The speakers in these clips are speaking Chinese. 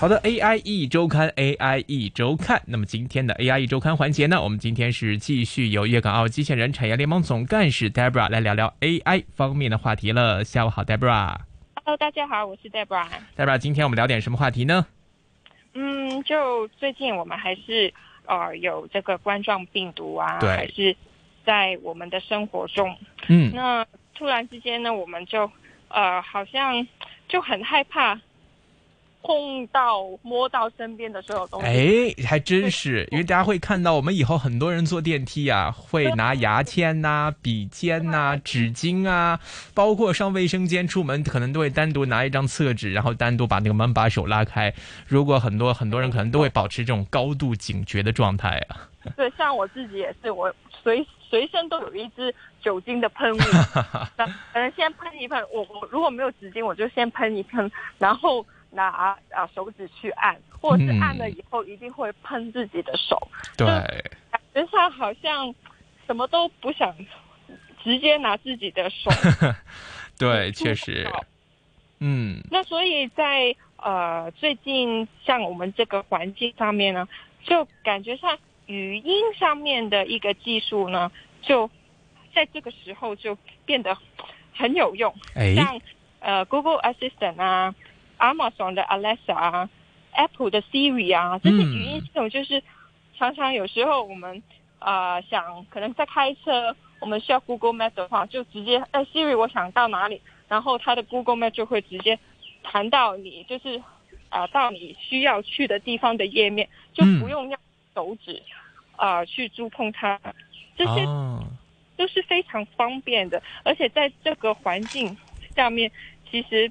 好的，AI E 周刊，AI E 周刊。那么今天的 AI E 周刊环节呢，我们今天是继续由粤港澳机器人产业联盟总干事 Debra 来聊聊 AI 方面的话题了。下午好，Debra。Hello，大家好，我是 Debra。Debra，今天我们聊点什么话题呢？嗯，就最近我们还是呃有这个冠状病毒啊，对还是在我们的生活中。嗯，那突然之间呢，我们就呃好像就很害怕碰到、摸到身边的所有东西。哎，还真是，因为大家会看到我们以后很多人坐电梯啊，会拿牙签呐、笔尖呐、纸巾啊，包括上卫生间出门，可能都会单独拿一张厕纸，然后单独把那个门把手拉开。如果很多很多人可能都会保持这种高度警觉的状态啊。对，像我自己也是，我随随身都有一支酒精的喷雾，那可能先喷一喷。我我如果没有纸巾，我就先喷一喷，然后拿啊手指去按，或者是按了以后一定会喷自己的手。对，感觉上好像什么都不想，直接拿自己的手。对，确实，嗯，那所以在呃最近像我们这个环境上面呢，就感觉上语音上面的一个技术呢，就在这个时候就变得很有用。哎，像呃 Google Assistant 啊，Amazon 的 Alexa 啊，Apple 的 Siri 啊，这些语音系统就是常常有时候我们呃想可能在开车，我们需要 Google Map 的话，就直接哎 Siri 我想到哪里，然后它的 Google Map 就会直接弹到你就是啊、到你需要去的地方的页面，就不用用手指啊、去触碰它，这些哦，都是非常方便的，而且在这个环境下面，其实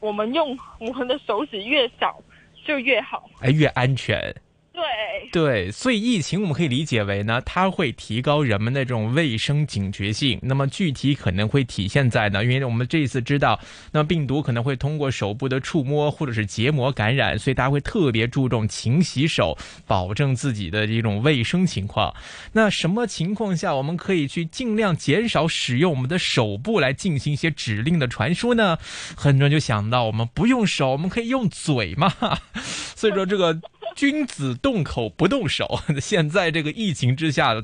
我们用我们的手指越少就越好。哎，越安全。对，对，所以疫情我们可以理解为呢，它会提高人们的这种卫生警觉性。那么具体可能会体现在呢，因为我们这一次知道，那病毒可能会通过手部的触摸或者是结膜感染，所以大家会特别注重勤洗手，保证自己的这种卫生情况。那什么情况下我们可以去尽量减少使用我们的手部来进行一些指令的传输呢？很多人就想到，我们不用手，我们可以用嘴嘛。所以说这个。君子动口不动手，现在这个疫情之下的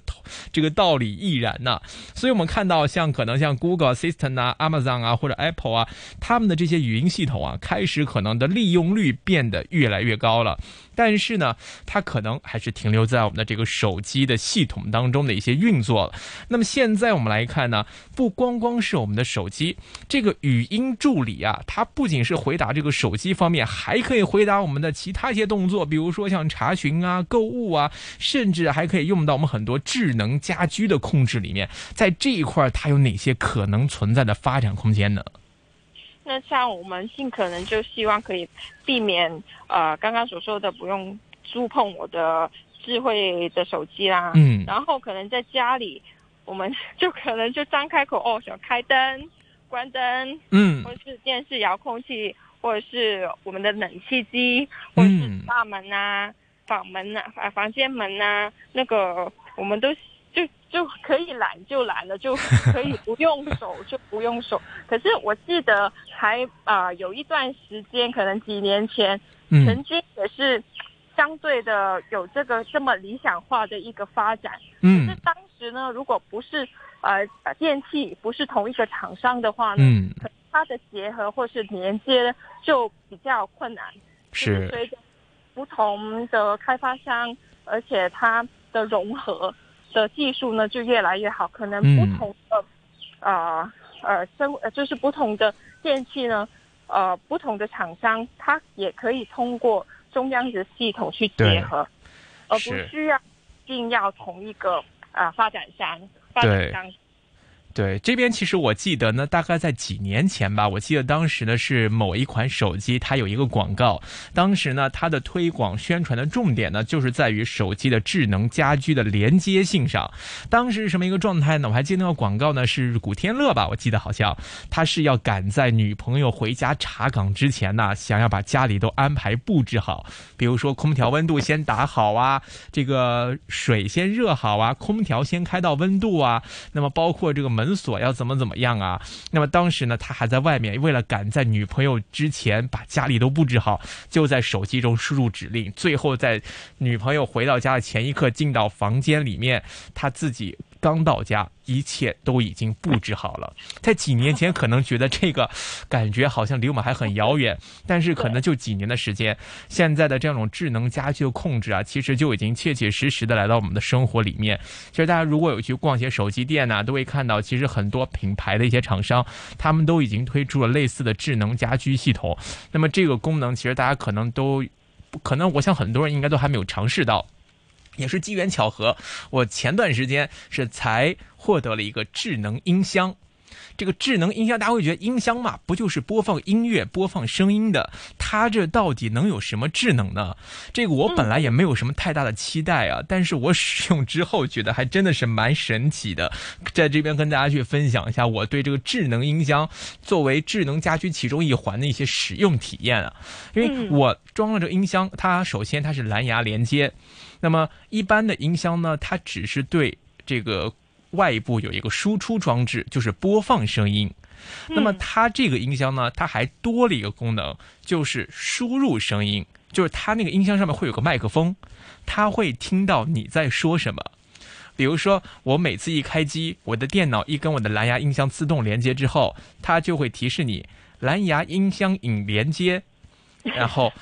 这个道理亦然呐、所以我们看到像可能像 Google Assistant 啊、Amazon 啊或者 Apple 啊，他们的这些语音系统啊，开始可能的利用率变得越来越高了。但是呢，它可能还是停留在我们的这个手机的系统当中的一些运作了。那么现在我们来看呢，不光光是我们的手机，这个语音助理啊，它不仅是回答这个手机方面，还可以回答我们的其他一些动作，比如说像查询啊、购物啊，甚至还可以用到我们很多智能家居的控制里面。在这一块，它有哪些可能存在的发展空间呢？那像我们尽可能就希望可以避免呃刚刚所说的不用触碰我的智慧的手机啦，嗯，然后可能在家里，我们 就可能就张开口哦，想开灯、关灯，嗯。或者是电视遥控器，或者是我们的冷气机，或者是大门啊、房门啊、啊房间门啊，那个我们都就就可以懒就懒了，就可以不用手就不用手。可是我记得还啊、有一段时间，可能几年前，曾嗯经也是相对的有这个这么理想化的一个发展。可是嗯当时呢，如果不是呃呃电器不是同一个厂商的话呢，它的结合或是连接就比较困难。就是随着不同的开发商，而且它的融合的技术呢就越来越好，可能嗯不同的、呃呃生呃就是不同的电器呢，呃不同的厂商它也可以通过中央的系统去结合，而不需要一定要同一个啊、呃发展商发展商。对，这边其实我记得呢，大概在几年前吧，我记得当时呢是某一款手机，它有一个广告，当时呢它的推广宣传的重点呢就是在于手机的智能家居的连接性上。当时是什么一个状态呢？我还记得那个广告呢是古天乐吧，我记得好像他是要赶在女朋友回家查岗之前呢，想要把家里都安排布置好，比如说空调温度先打好啊，这个水先热好啊，空调先开到温度啊，那么包括这个门。门锁要怎么怎么样啊。那么当时呢，他还在外面，为了赶在女朋友之前把家里都布置好，就在手机中输入指令，最后在女朋友回到家的前一刻进到房间里面，他自己。刚到家，一切都已经布置好了。在几年前，可能觉得这个感觉好像离我们还很遥远，但是可能就几年的时间，现在的这种智能家居的控制啊，其实就已经切切实实的来到我们的生活里面。其实大家如果有去逛一些手机店呐，都会看到，其实很多品牌的一些厂商，他们都已经推出了类似的智能家居系统。那么这个功能，其实大家可能都，可能我想很多人应该都还没有尝试到。也是机缘巧合，我前段时间是才获得了一个智能音箱。这个智能音箱，大家会觉得音箱嘛，不就是播放音乐、播放声音的？它这到底能有什么智能呢？这个我本来也没有什么太大的期待啊，但是我使用之后觉得还真的是蛮神奇的。在这边跟大家去分享一下我对这个智能音箱作为智能家居其中一环的一些使用体验啊。因为我装了这个音箱，它首先它是蓝牙连接。那么一般的音箱呢，它只是对这个外部有一个输出装置，就是播放声音。那么它这个音箱呢，它还多了一个功能，就是输入声音，就是它那个音箱上面会有个麦克风，它会听到你在说什么。比如说，我每次一开机，我的电脑一跟我的蓝牙音箱自动连接之后，它就会提示你蓝牙音箱已连接，然后，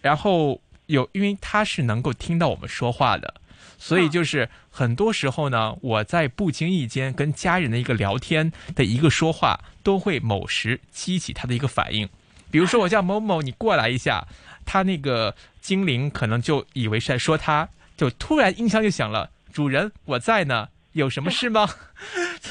然后。有，因为它是能够听到我们说话的，所以就是很多时候呢，我在不经意间跟家人的一个聊天的一个说话，都会某时激起他的一个反应。比如说我叫某某，你过来一下，他那个精灵可能就以为是在说他，就突然音箱就响了，主人我在呢。有什么事吗？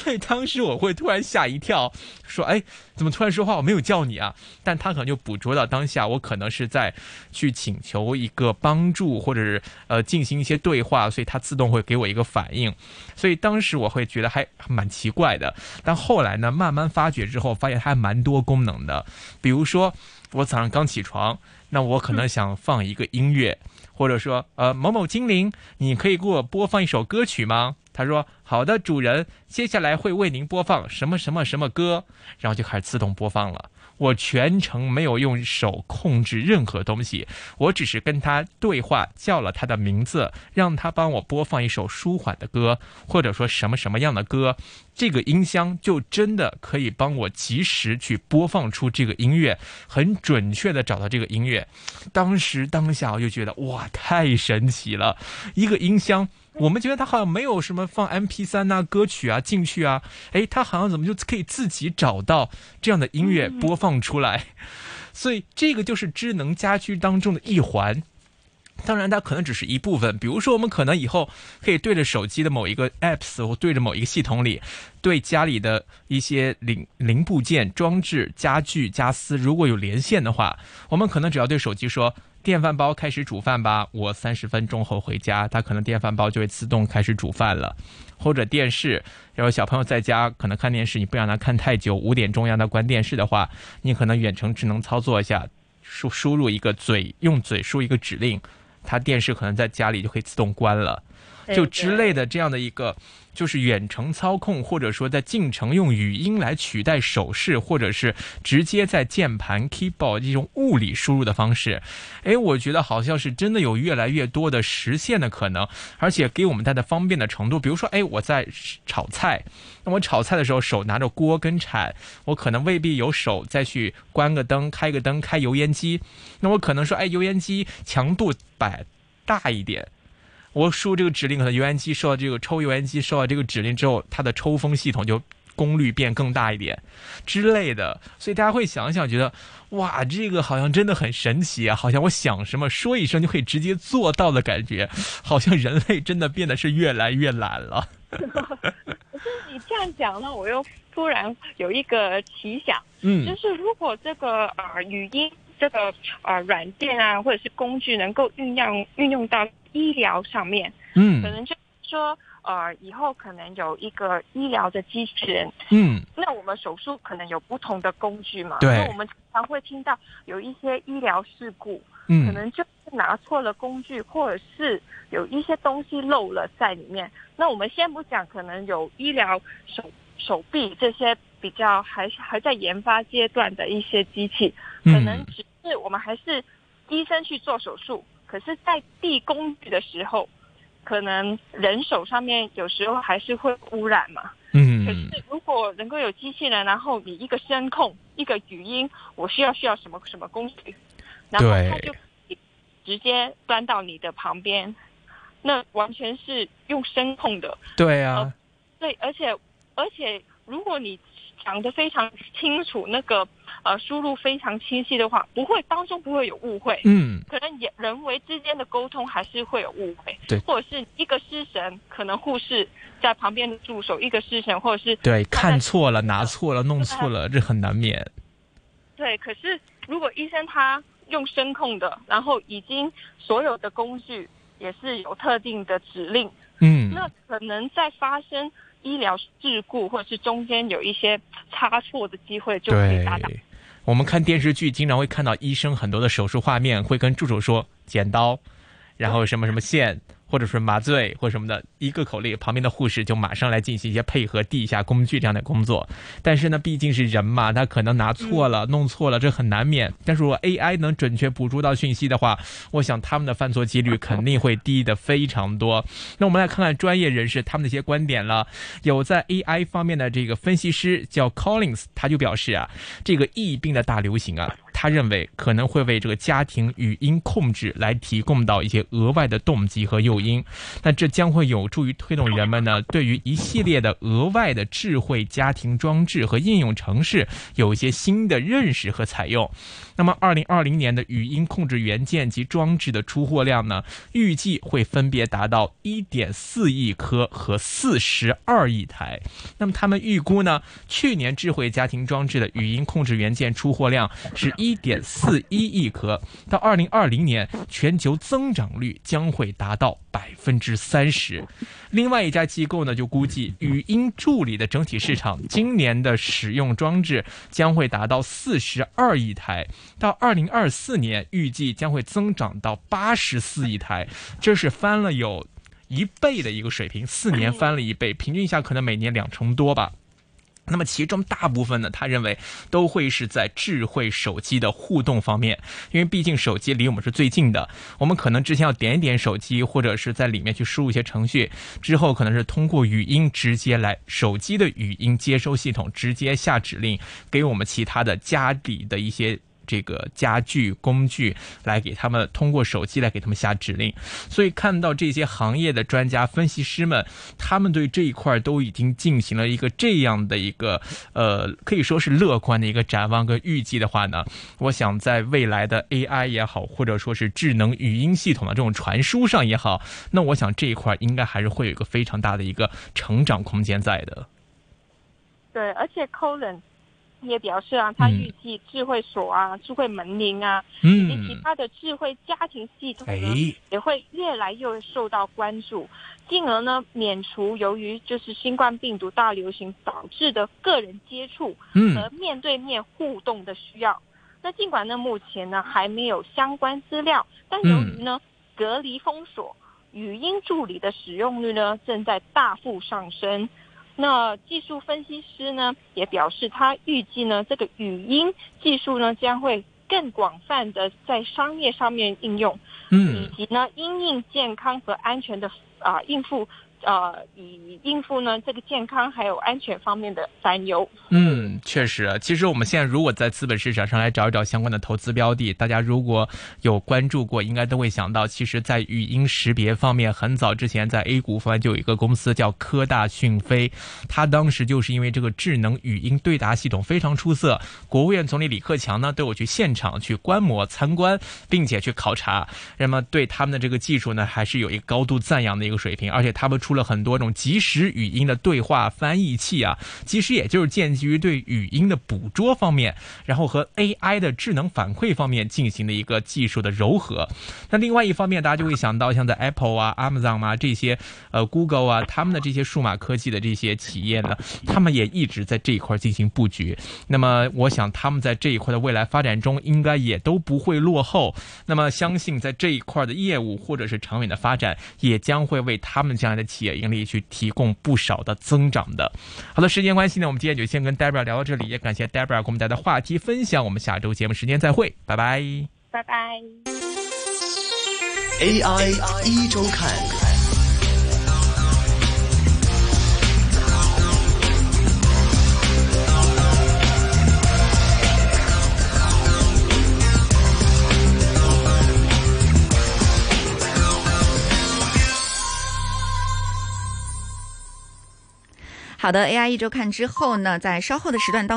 所 以当时我会突然吓一跳，说：“哎，怎么突然说话？我没有叫你啊！”但他可能就捕捉到当下，我可能是在去请求一个帮助，或者是呃进行一些对话，所以他自动会给我一个反应。所以当时我会觉得还蛮奇怪的。但后来呢，慢慢发掘之后，发现它还蛮多功能的。比如说，我早上刚起床，那我可能想放一个音乐，或者说呃某某精灵，你可以给我播放一首歌曲吗？他说：“好的，主人，接下来会为您播放什么什么什么歌，然后就开始自动播放了。”我全程没有用手控制任何东西，我只是跟他对话，叫了他的名字，让他帮我播放一首舒缓的歌，或者说什么什么样的歌，这个音箱就真的可以帮我及时去播放出这个音乐，很准确的找到这个音乐。当时当下我就觉得哇，太神奇了，一个音箱。我们觉得它好像没有什么放 M P 三呐歌曲啊进去啊，哎，它好像怎么就可以自己找到这样的音乐播放出来？所以这个就是智能家居当中的一环。当然，它可能只是一部分。比如说，我们可能以后可以对着手机的某一个 apps 或对着某一个系统里，对家里的一些零零部件、装置、家具、家私，如果有连线的话，我们可能只要对手机说。电饭煲开始煮饭吧，我三十分钟后回家，它可能电饭煲就会自动开始煮饭了。或者电视，然后小朋友在家可能看电视，你不让他看太久，五点钟让他关电视的话，你可能远程智能操作一下，输输入一个嘴，用嘴输一个指令，他电视可能在家里就可以自动关了，就之类的这样的一个。就是远程操控，或者说在进程用语音来取代手势，或者是直接在键盘 keyboard 这种物理输入的方式，哎，我觉得好像是真的有越来越多的实现的可能，而且给我们带来方便的程度。比如说，哎，我在炒菜，那我炒菜的时候手拿着锅跟铲，我可能未必有手再去关个灯、开个灯、开油烟机，那我可能说，哎，油烟机强度摆大一点。我输这个指令，可能油烟机受到这个抽油烟机受到这个指令之后，它的抽风系统就功率变更大一点之类的，所以大家会想想，觉得哇，这个好像真的很神奇啊，好像我想什么说一声就可以直接做到的感觉，好像人类真的变得是越来越懒了。可是你这样讲呢，我又突然有一个奇想，嗯，就是如果这个呃语音这个呃软件啊，或者是工具能够运用运用到。医疗上面，嗯，可能就说，呃，以后可能有一个医疗的机器人，嗯，那我们手术可能有不同的工具嘛，对，我们常会听到有一些医疗事故，嗯，可能就是拿错了工具，或者是有一些东西漏了在里面。那我们先不讲，可能有医疗手手臂这些比较还还在研发阶段的一些机器，可能只是我们还是医生去做手术，可是，在递工具的时候，可能人手上面有时候还是会污染嘛。嗯。可是如果能够有机器人，然后你一个声控，一个语音，我需要需要什么什么工具，然后它就直接端到你的旁边。那完全是用声控的，对啊，对，而且而且，如果你讲的非常清楚，那个呃输入非常清晰的话，不会当中不会有误会，嗯，可能也人为之间的沟通还是会有误会，对，或者是一个失神，可能护士在旁边的助手一个失神，或者是对看错了、拿错了、弄错了，这很难免。对，可是如果医生他用声控的，然后已经所有的工具。也是有特定的指令，嗯，那可能在发生医疗事故或者是中间有一些差错的机会就可以大大。我们看电视剧经常会看到医生很多的手术画面，会跟助手说剪刀，然后什么什么线。或者是麻醉或什么的一个口令，旁边的护士就马上来进行一些配合地下工具这样的工作。但是呢，毕竟是人嘛，他可能拿错了、弄错了，这很难免。但是如果 AI 能准确捕捉到讯息的话，我想他们的犯错几率肯定会低的非常多。那我们来看看专业人士他们的一些观点了。有在 AI 方面的这个分析师叫 Collins，他就表示啊，这个疫病的大流行啊。他认为可能会为这个家庭语音控制来提供到一些额外的动机和诱因，那这将会有助于推动人们呢对于一系列的额外的智慧家庭装置和应用程式有一些新的认识和采用。那么，二零二零年的语音控制元件及装置的出货量呢，预计会分别达到一点四亿颗和四十二亿台。那么，他们预估呢，去年智慧家庭装置的语音控制元件出货量是一点四一亿颗，到二零二零年，全球增长率将会达到百分之三十。另外一家机构呢，就估计语音助理的整体市场今年的使用装置将会达到四十二亿台。到二零二四年，预计将会增长到八十四亿台，这是翻了有一倍的一个水平，四年翻了一倍，平均一下可能每年两成多吧。那么其中大部分呢，他认为都会是在智慧手机的互动方面，因为毕竟手机离我们是最近的，我们可能之前要点一点手机，或者是在里面去输入一些程序，之后可能是通过语音直接来手机的语音接收系统直接下指令给我们其他的家里的一些。这个家具工具来给他们通过手机来给他们下指令，所以看到这些行业的专家分析师们，他们对这一块都已经进行了一个这样的一个呃，可以说是乐观的一个展望跟预计的话呢，我想在未来的 AI 也好，或者说是智能语音系统的这种传输上也好，那我想这一块应该还是会有一个非常大的一个成长空间在的。对，而且 Colin。也表示啊，他预计智慧锁啊、智慧门铃啊，以及其他的智慧家庭系统呢，也会越来越受到关注，进而呢免除由于就是新冠病毒大流行导致的个人接触和面对面互动的需要。那尽管呢目前呢还没有相关资料，但由于呢隔离封锁，语音助理的使用率呢正在大幅上升。那技术分析师呢也表示，他预计呢这个语音技术呢将会更广泛的在商业上面应用，嗯，以及呢因应健康和安全的啊应付。呃，以应付呢这个健康还有安全方面的担忧。嗯，确实，其实我们现在如果在资本市场上来找一找相关的投资标的，大家如果有关注过，应该都会想到，其实，在语音识别方面，很早之前在 A 股方面就有一个公司叫科大讯飞，它当时就是因为这个智能语音对答系统非常出色，国务院总理李克强呢都有去现场去观摩参观，并且去考察，那么对他们的这个技术呢，还是有一个高度赞扬的一个水平，而且他们。出了很多种即时语音的对话翻译器啊，其实也就是建基于对语音的捕捉方面，然后和 AI 的智能反馈方面进行的一个技术的柔合。那另外一方面，大家就会想到像在 Apple 啊、Amazon 啊这些，呃，Google 啊，他们的这些数码科技的这些企业呢，他们也一直在这一块进行布局。那么，我想他们在这一块的未来发展中，应该也都不会落后。那么，相信在这一块的业务或者是长远的发展，也将会为他们将来的企企业盈利去提供不少的增长的。好的，时间关系呢，我们今天就先跟 Debra 聊到这里，也感谢 Debra 给我们带来的话题分享。我们下周节目时间再会，拜拜，拜拜。AI 一周看。好的，AI 一周看之后呢，在稍后的时段当中。